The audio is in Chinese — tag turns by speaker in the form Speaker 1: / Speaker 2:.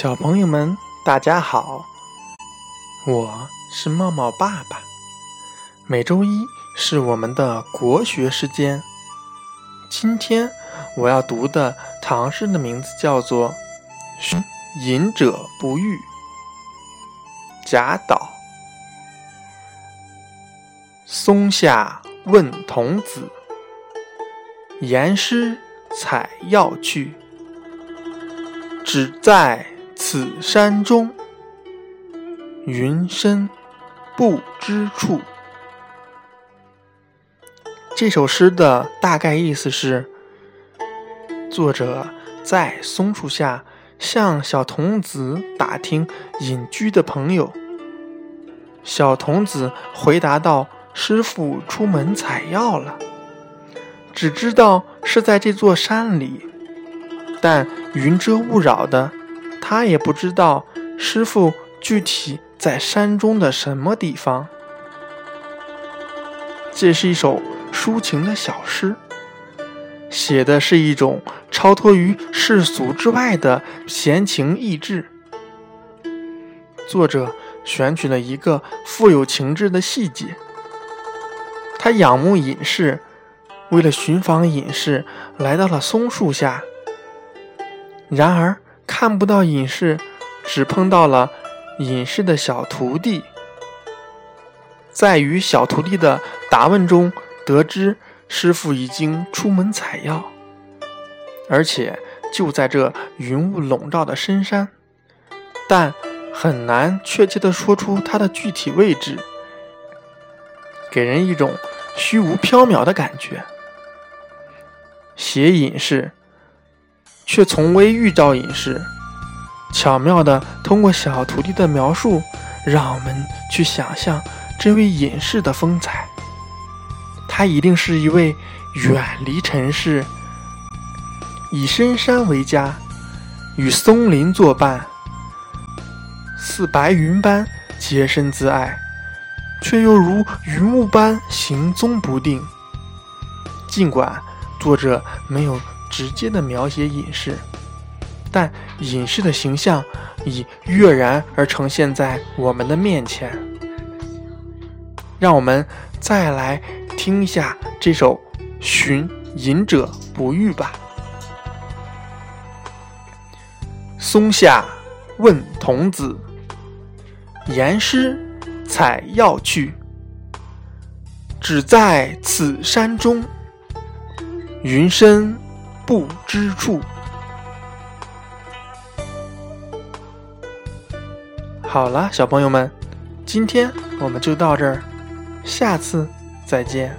Speaker 1: 小朋友们，大家好，我是茂茂爸爸。每周一是我们的国学时间。今天我要读的唐诗的名字叫做《隐者不遇》。贾岛。松下问童子，言师采药去。只在此山中，云深不知处。这首诗的大概意思是：作者在松树下向小童子打听隐居的朋友。小童子回答道：“师傅出门采药了，只知道是在这座山里，但云遮雾绕的，他也不知道师傅具体在山中的什么地方。”这是一首。抒情的小诗，写的是一种超脱于世俗之外的闲情逸致。作者选取了一个富有情致的细节：他仰慕隐士，为了寻访隐士，来到了松树下。然而看不到隐士，只碰到了隐士的小徒弟。在与小徒弟的答问中。得知师傅已经出门采药，而且就在这云雾笼罩的深山，但很难确切的说出他的具体位置，给人一种虚无缥缈的感觉。写隐士，却从未遇到隐士，巧妙的通过小徒弟的描述，让我们去想象这位隐士的风采。他一定是一位远离尘世、以深山为家、与松林作伴、似白云般洁身自爱，却又如云雾般行踪不定。尽管作者没有直接的描写隐士，但隐士的形象已跃然而呈现在我们的面前。让我们再来。听一下这首《寻隐者不遇》吧。松下问童子，言师采药去。只在此山中，云深不知处。好了，小朋友们，今天我们就到这儿，下次。再见。